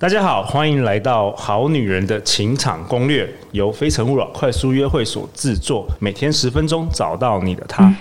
大家好，欢迎来到《好女人的情场攻略》，由非诚勿扰快速约会所制作，每天十分钟，找到你的他。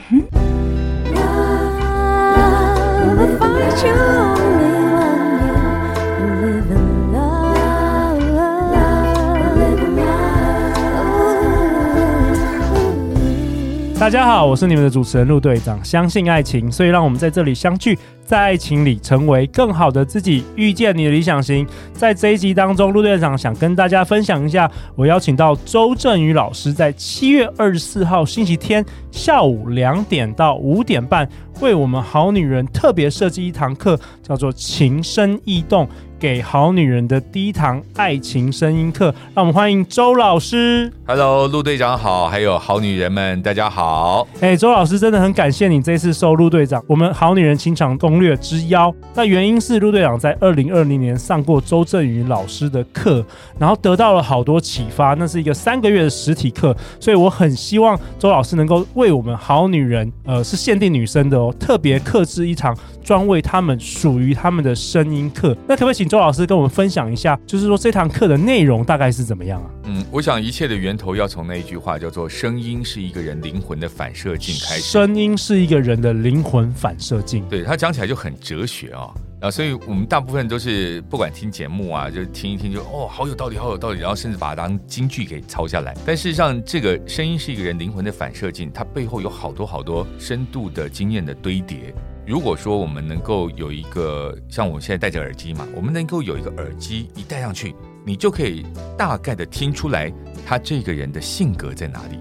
大家好，我是你们的主持人陆队长。相信爱情，所以让我们在这里相聚。在爱情里成为更好的自己，遇见你的理想型。在这一集当中，陆队长想跟大家分享一下，我邀请到周正宇老师，在七月二十四号星期天下午两点到五点半，为我们好女人特别设计一堂课，叫做《情深意动》。给好女人的第一堂爱情声音课，让我们欢迎周老师。Hello，陆队长好，还有好女人们，大家好。哎，周老师真的很感谢你这次受陆队长我们好女人情场攻略之邀。那原因是陆队长在二零二零年上过周振宇老师的课，然后得到了好多启发。那是一个三个月的实体课，所以我很希望周老师能够为我们好女人，呃，是限定女生的哦，特别克制一场专为他们属于他们的声音课。那可不可以请周老师跟我们分享一下，就是说这堂课的内容大概是怎么样啊？嗯，我想一切的源头要从那一句话叫做“声音是一个人灵魂的反射镜”开始。声音是一个人的灵魂反射镜，对，他讲起来就很哲学啊、哦。啊，所以我们大部分都是不管听节目啊，就听一听就哦，好有道理，好有道理，然后甚至把它当金句给抄下来。但事实上，这个声音是一个人灵魂的反射镜，它背后有好多好多深度的经验的堆叠。如果说我们能够有一个像我现在戴着耳机嘛，我们能够有一个耳机一戴上去，你就可以大概的听出来他这个人的性格在哪里，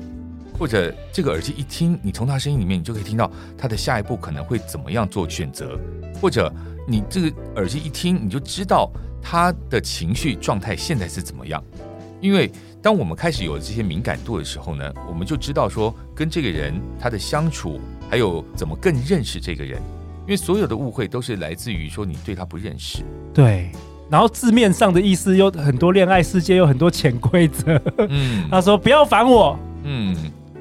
或者这个耳机一听，你从他声音里面，你就可以听到他的下一步可能会怎么样做选择，或者你这个耳机一听，你就知道他的情绪状态现在是怎么样。因为当我们开始有这些敏感度的时候呢，我们就知道说跟这个人他的相处，还有怎么更认识这个人。因为所有的误会都是来自于说你对他不认识，对，然后字面上的意思有很多，恋爱世界有很多潜规则。嗯，他说不要烦我，嗯。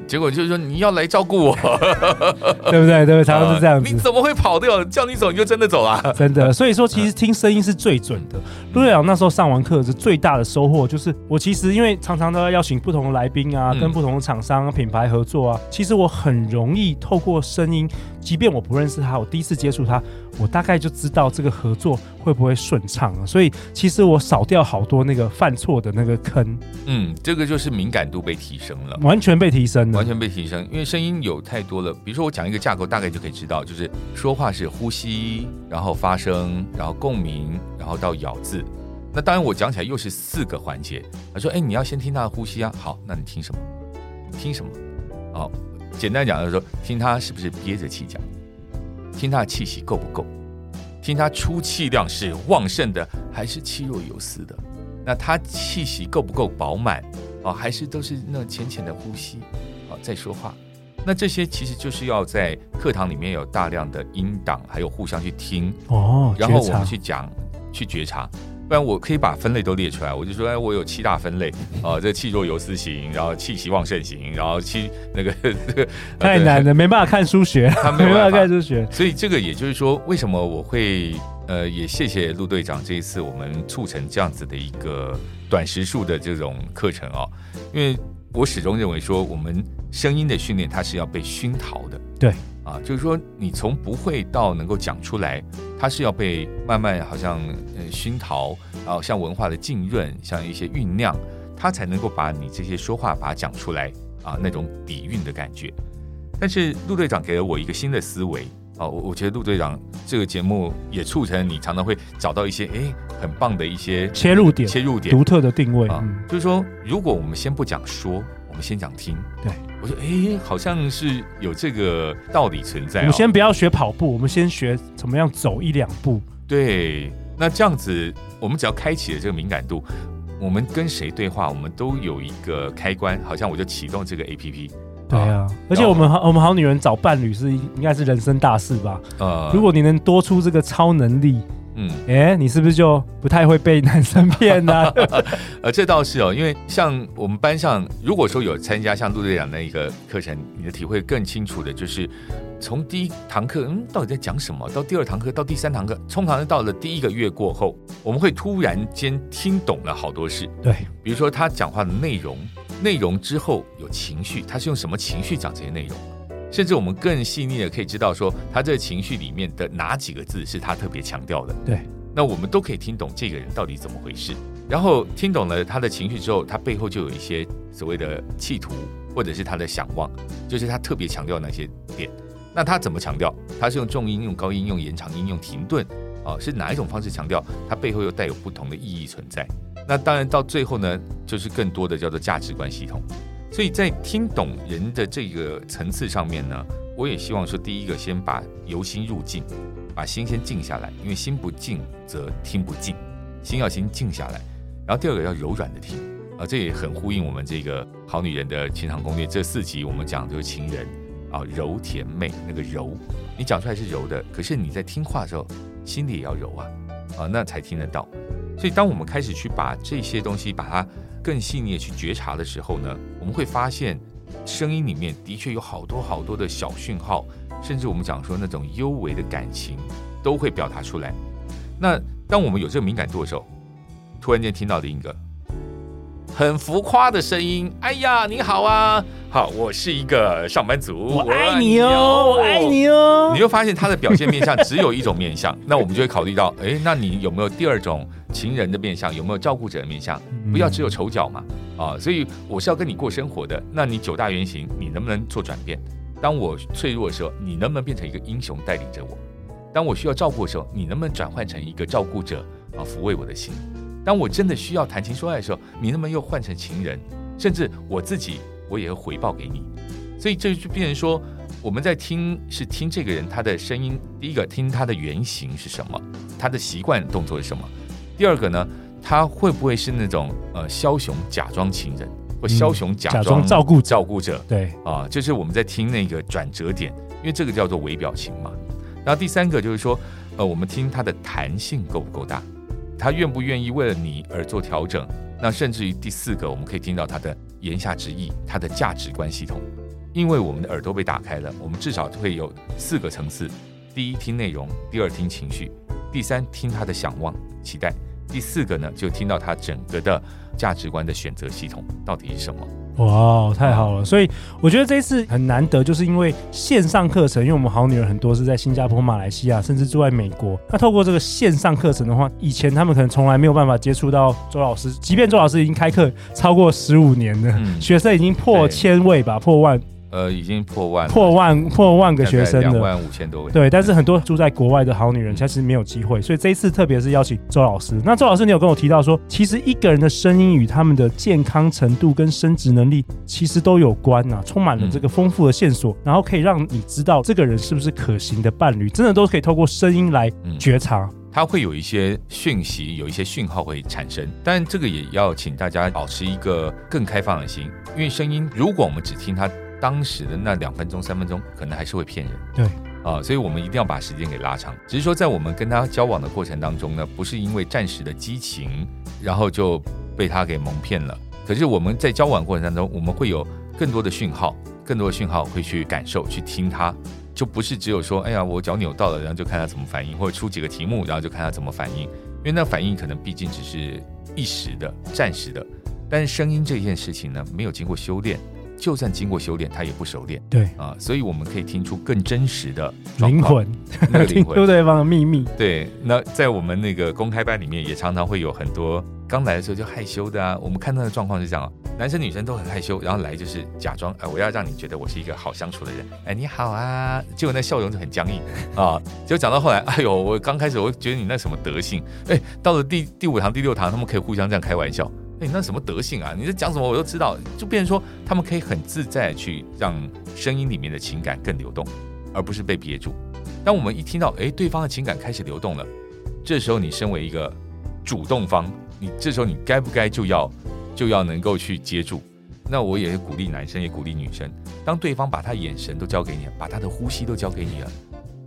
结果就是说你要来照顾我，对不对？对不对，常常是这样子。你怎么会跑掉？叫你走你就真的走了？真的。所以说，其实听声音是最准的。陆队长那时候上完课是最大的收获，就是我其实因为常常都要邀请不同的来宾啊，跟不同的厂商品牌合作啊，其实我很容易透过声音，即便我不认识他，我第一次接触他，我大概就知道这个合作会不会顺畅了。所以其实我少掉好多那个犯错的那个坑。嗯，这个就是敏感度被提升了，完全被提升了。完全被提升，因为声音有太多了。比如说，我讲一个架构，大概就可以知道，就是说话是呼吸，然后发声，然后共鸣，然后到咬字。那当然，我讲起来又是四个环节。他说：“哎，你要先听他的呼吸啊。”好，那你听什么？听什么？好，简单讲就是说，听他是不是憋着气讲，听他的气息够不够，听他出气量是旺盛的还是气若游丝的。那他气息够不够饱满？哦，还是都是那浅浅的呼吸，哦，在说话。那这些其实就是要在课堂里面有大量的音档，还有互相去听哦，然后我们去讲，去觉察。不然我可以把分类都列出来，我就说，哎，我有七大分类啊，这气若游丝型，然后气息旺盛型，然后气那个这个 太难了，没办法看书学，他没办法看书学。所以这个也就是说，为什么我会呃，也谢谢陆队长这一次我们促成这样子的一个。短时数的这种课程哦，因为我始终认为说，我们声音的训练它是要被熏陶的。对啊，就是说你从不会到能够讲出来，它是要被慢慢好像呃熏陶，然后像文化的浸润，像一些酝酿，它才能够把你这些说话把它讲出来啊，那种底蕴的感觉。但是陆队长给了我一个新的思维。啊，我我觉得陆队长这个节目也促成你常常会找到一些哎很棒的一些切入点，切入点，独特的定位啊，就是说，如果我们先不讲说，我们先讲听，对，我说哎，好像是有这个道理存在。我们先不要学跑步，我们先学怎么样走一两步。对，那这样子，我们只要开启了这个敏感度，我们跟谁对话，我们都有一个开关，好像我就启动这个 APP。对啊，而且我们好，我们好女人找伴侣是应该是人生大事吧？呃，如果你能多出这个超能力，嗯，哎，你是不是就不太会被男生骗呢？呃，这倒是哦，因为像我们班上，如果说有参加像陆队长那一个课程，你的体会更清楚的就是，从第一堂课，嗯，到底在讲什么？到第二堂课，到第三堂课，通常是到了第一个月过后，我们会突然间听懂了好多事。对，比如说他讲话的内容，内容之后有情绪，他是用什么情绪讲这些内容？甚至我们更细腻的可以知道说，他这个情绪里面的哪几个字是他特别强调的。对，那我们都可以听懂这个人到底怎么回事。然后听懂了他的情绪之后，他背后就有一些所谓的企图，或者是他的想望，就是他特别强调那些点。那他怎么强调？他是用重音、用高音、用延长音、用停顿啊？是哪一种方式强调？它背后又带有不同的意义存在。那当然到最后呢，就是更多的叫做价值观系统。所以在听懂人的这个层次上面呢，我也希望说，第一个先把由心入静，把心先静下来，因为心不静则听不进，心要先静下来。然后第二个要柔软的听啊，这也很呼应我们这个好女人的情场攻略这四集，我们讲的就是情人。啊，柔甜美那个柔，你讲出来是柔的，可是你在听话的时候，心里也要柔啊，啊，那才听得到。所以，当我们开始去把这些东西，把它更细腻的去觉察的时候呢，我们会发现，声音里面的确有好多好多的小讯号，甚至我们讲说那种幽微的感情，都会表达出来。那当我们有这个敏感度的时候，突然间听到另一个。很浮夸的声音，哎呀，你好啊，好，我是一个上班族，我爱你哦，我爱你哦。你就发现他的表现面相只有一种面相，那我们就会考虑到，哎，那你有没有第二种情人的面相？有没有照顾者的面相？不要只有丑角嘛，啊，所以我是要跟你过生活的，那你九大原型，你能不能做转变？当我脆弱的时候，你能不能变成一个英雄带领着我？当我需要照顾的时候，你能不能转换成一个照顾者啊，抚慰我的心？当我真的需要谈情说爱的时候，你能不能又换成情人？甚至我自己，我也会回报给你。所以这就变成说，我们在听是听这个人他的声音。第一个，听他的原型是什么，他的习惯动作是什么。第二个呢，他会不会是那种呃枭雄假装情人，或枭雄假装照顾照顾者？对啊，就是我们在听那个转折点，因为这个叫做微表情嘛。然后第三个就是说，呃，我们听他的弹性够不够大。他愿不愿意为了你而做调整？那甚至于第四个，我们可以听到他的言下之意，他的价值观系统。因为我们的耳朵被打开了，我们至少会有四个层次：第一，听内容；第二，听情绪；第三，听他的想望、期待；第四个呢，就听到他整个的价值观的选择系统到底是什么。哇，太好了！所以我觉得这一次很难得，就是因为线上课程，因为我们好女人很多是在新加坡、马来西亚，甚至住在美国。那透过这个线上课程的话，以前他们可能从来没有办法接触到周老师，即便周老师已经开课超过十五年了，嗯、学生已经破千位吧，破万。呃，已经破万，破万，破万个学生了，两万五千多位。对，但是很多住在国外的好女人，其实没有机会。所以这一次，特别是邀请周老师。那周老师，你有跟我提到说，其实一个人的声音与他们的健康程度跟生殖能力，其实都有关呐、啊，充满了这个丰富的线索，然后可以让你知道这个人是不是可行的伴侣，真的都可以透过声音来觉察。它会有一些讯息，有一些讯号会产生，但这个也要请大家保持一个更开放的心，因为声音，如果我们只听他。当时的那两分钟、三分钟，可能还是会骗人。对啊，所以我们一定要把时间给拉长。只是说，在我们跟他交往的过程当中呢，不是因为暂时的激情，然后就被他给蒙骗了。可是我们在交往过程当中，我们会有更多的讯号，更多的讯号会去感受、去听他，就不是只有说，哎呀，我脚扭到了，然后就看他怎么反应，或者出几个题目，然后就看他怎么反应。因为那反应可能毕竟只是一时的、暂时的，但是声音这件事情呢，没有经过修炼。就算经过修炼，他也不熟练。对啊，所以我们可以听出更真实的灵魂，那个灵魂，听出对方的秘密。对，那在我们那个公开班里面，也常常会有很多刚来的时候就害羞的啊。我们看到的状况是这样，男生女生都很害羞，然后来就是假装，哎，我要让你觉得我是一个好相处的人。哎，你好啊，结果那笑容就很僵硬 啊。结果讲到后来，哎呦，我刚开始我觉得你那什么德性，哎，到了第第五堂、第六堂，他们可以互相这样开玩笑。哎，那什么德性啊？你在讲什么？我都知道。就变成说，他们可以很自在去让声音里面的情感更流动，而不是被憋住。当我们一听到，哎，对方的情感开始流动了，这时候你身为一个主动方，你这时候你该不该就要就要能够去接住？那我也鼓励男生，也鼓励女生，当对方把他眼神都交给你，把他的呼吸都交给你了，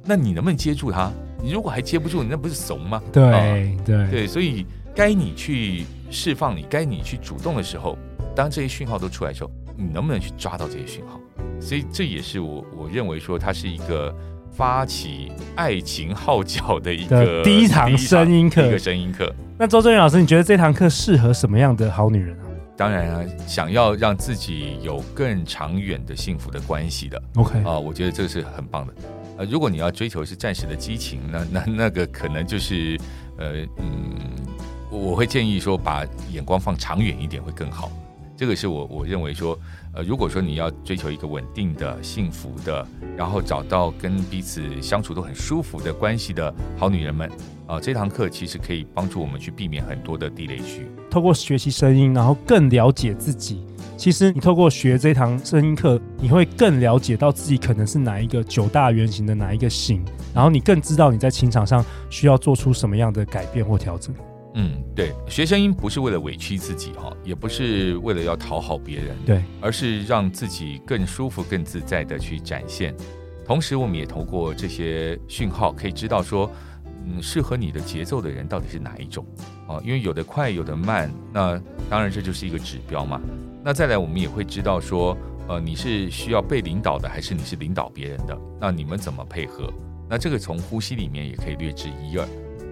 那你能不能接住他？你如果还接不住，你那不是怂吗？对、哦、对对，所以该你去。释放你该你去主动的时候，当这些讯号都出来的时候，你能不能去抓到这些讯号？所以这也是我我认为说它是一个发起爱情号角的一个 第一堂声音课，一个声音课。那周正宇老师，你觉得这堂课适合什么样的好女人啊？当然啊，想要让自己有更长远的幸福的关系的，OK 啊，我觉得这个是很棒的。呃，如果你要追求是暂时的激情，那那那个可能就是呃嗯，我会建议说把眼光放长远一点会更好。这个是我我认为说，呃，如果说你要追求一个稳定的、幸福的，然后找到跟彼此相处都很舒服的关系的好女人们，啊、这堂课其实可以帮助我们去避免很多的地雷区。透过学习声音，然后更了解自己。其实你透过学这堂声音课，你会更了解到自己可能是哪一个九大原型的哪一个型，然后你更知道你在情场上需要做出什么样的改变或调整。嗯，对，学声音不是为了委屈自己哈，也不是为了要讨好别人，对，而是让自己更舒服、更自在的去展现。同时，我们也透过这些讯号，可以知道说，嗯，适合你的节奏的人到底是哪一种啊？因为有的快，有的慢，那当然这就是一个指标嘛。那再来，我们也会知道说，呃，你是需要被领导的，还是你是领导别人的？那你们怎么配合？那这个从呼吸里面也可以略知一二。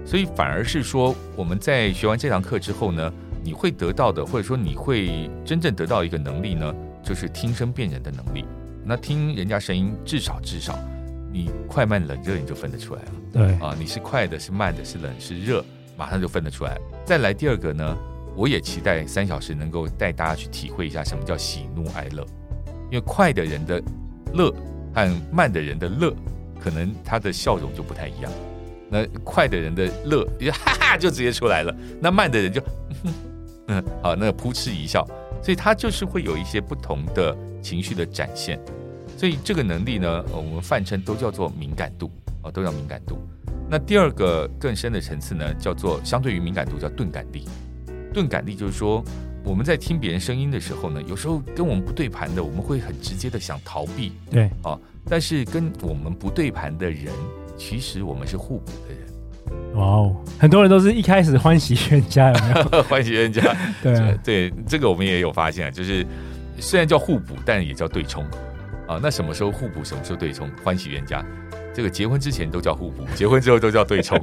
所以反而是说，我们在学完这堂课之后呢，你会得到的，或者说你会真正得到一个能力呢，就是听声辨人的能力。那听人家声音，至少至少，你快慢冷热你就分得出来了。对啊，你是快的，是慢的，是冷是热，马上就分得出来。再来第二个呢，我也期待三小时能够带大家去体会一下什么叫喜怒哀乐，因为快的人的乐和慢的人的乐，可能他的笑容就不太一样。那快的人的乐，就哈哈就直接出来了；那慢的人就，嗯，好，那个扑哧一笑，所以他就是会有一些不同的情绪的展现。所以这个能力呢，我们泛称都叫做敏感度啊，都叫敏感度。那第二个更深的层次呢，叫做相对于敏感度叫钝感力。钝感力就是说，我们在听别人声音的时候呢，有时候跟我们不对盘的，我们会很直接的想逃避，对啊，但是跟我们不对盘的人。其实我们是互补的人，哇哦！很多人都是一开始欢喜冤家，有没有？欢喜冤家，对啊，对，这个我们也有发现，就是虽然叫互补，但也叫对冲啊。那什么时候互补，什么时候对冲？欢喜冤家，这个结婚之前都叫互补，结婚之后都叫对冲。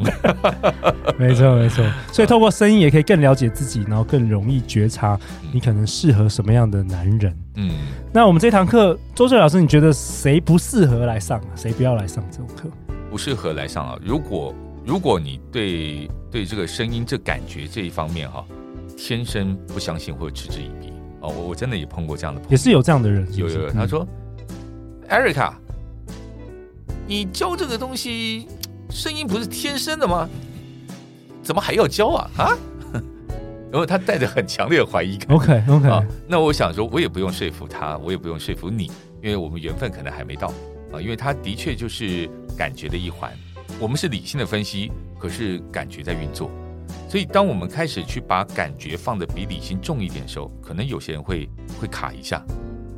没错，没错。所以透过声音也可以更了解自己，然后更容易觉察你可能适合什么样的男人。嗯，那我们这堂课，周震宇老师，你觉得谁不适合来上啊？谁不要来上这种课？不适合来上啊！如果如果你对对这个声音这感觉这一方面哈，天生不相信或者嗤之以鼻哦，我我真的也碰过这样的朋友，也是有这样的人有有有。他说、嗯、：“Erica，你教这个东西，声音不是天生的吗？怎么还要教啊？啊？” 然后他带着很强烈的怀疑感。OK OK，啊，那我想说，我也不用说服他，我也不用说服你，因为我们缘分可能还没到。啊，因为它的确就是感觉的一环，我们是理性的分析，可是感觉在运作，所以当我们开始去把感觉放得比理性重一点的时候，可能有些人会会卡一下，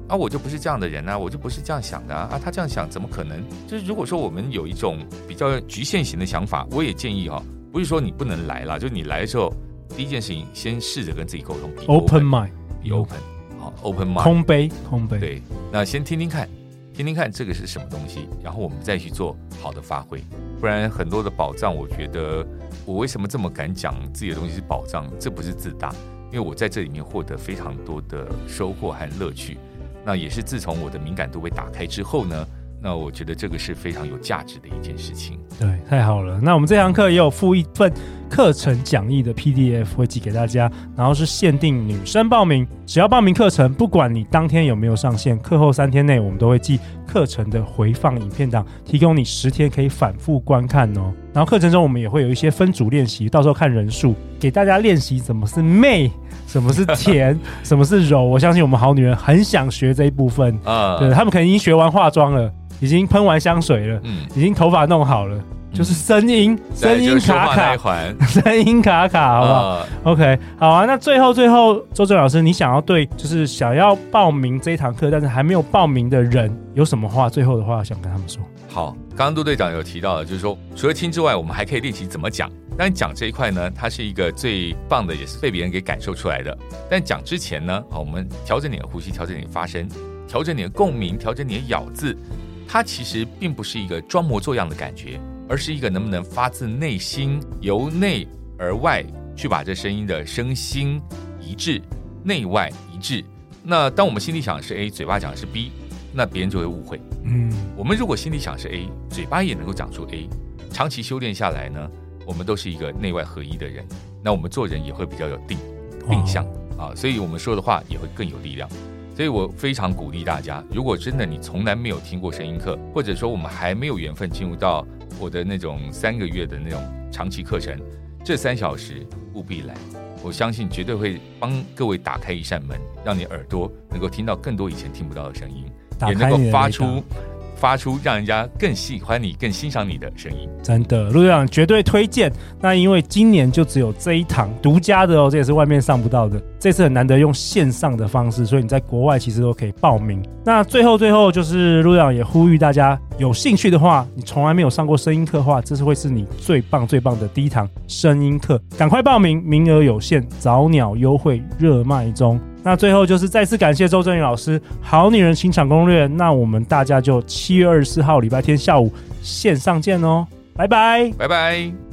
啊，我就不是这样的人啊，我就不是这样想的啊，啊，他这样想怎么可能？就是如果说我们有一种比较局限型的想法，我也建议哈，不是说你不能来了，就你来的时候，第一件事情先试着跟自己沟通，open mind，be open，好，open mind，空杯，空杯，对，那先听听看。听听看这个是什么东西，然后我们再去做好的发挥。不然很多的宝藏，我觉得我为什么这么敢讲自己的东西是宝藏？这不是自大，因为我在这里面获得非常多的收获和乐趣。那也是自从我的敏感度被打开之后呢，那我觉得这个是非常有价值的一件事情。对，太好了。那我们这堂课也有附一份。课程讲义的 PDF 会寄给大家，然后是限定女生报名，只要报名课程，不管你当天有没有上线，课后三天内我们都会寄课程的回放影片档，提供你十天可以反复观看哦。然后课程中我们也会有一些分组练习，到时候看人数，给大家练习什么是媚，什么是甜，什么是柔。我相信我们好女人很想学这一部分啊，对，他们可能已经学完化妆了，已经喷完香水了，嗯，已经头发弄好了。就是声音，声音卡卡，声音卡卡，好不好、呃、？OK，好啊。那最后，最后，周正老师，你想要对就是想要报名这一堂课，但是还没有报名的人，有什么话？最后的话想跟他们说。好，刚刚杜队长有提到的，就是说除了听之外，我们还可以练习怎么讲。但讲这一块呢，它是一个最棒的，也是被别人给感受出来的。但讲之前呢，好，我们调整你的呼吸，调整你的发声，调整你的共鸣，调整你的咬字，它其实并不是一个装模作样的感觉，而是一个能不能发自内心，由内而外去把这声音的声心一致，内外一致。那当我们心里想的是 A，嘴巴讲的是 B，那别人就会误会。嗯，我们如果心里想是 A，嘴巴也能够讲出 A，长期修炼下来呢，我们都是一个内外合一的人，那我们做人也会比较有定定向啊，所以我们说的话也会更有力量。所以我非常鼓励大家，如果真的你从来没有听过声音课，或者说我们还没有缘分进入到我的那种三个月的那种长期课程，这三小时务必来，我相信绝对会帮各位打开一扇门，让你耳朵能够听到更多以前听不到的声音，也能够发出。发出让人家更喜欢你、更欣赏你的声音，真的，陆队长绝对推荐。那因为今年就只有这一堂独家的哦，这也是外面上不到的。这次很难得用线上的方式，所以你在国外其实都可以报名。那最后最后就是陆队长也呼吁大家，有兴趣的话，你从来没有上过声音课的话，这次会是你最棒最棒的第一堂声音课，赶快报名，名额有限，早鸟优惠热卖中。那最后就是再次感谢周正宇老师，《好女人情场攻略》。那我们大家就七月二十四号礼拜天下午线上见哦，拜拜，拜拜。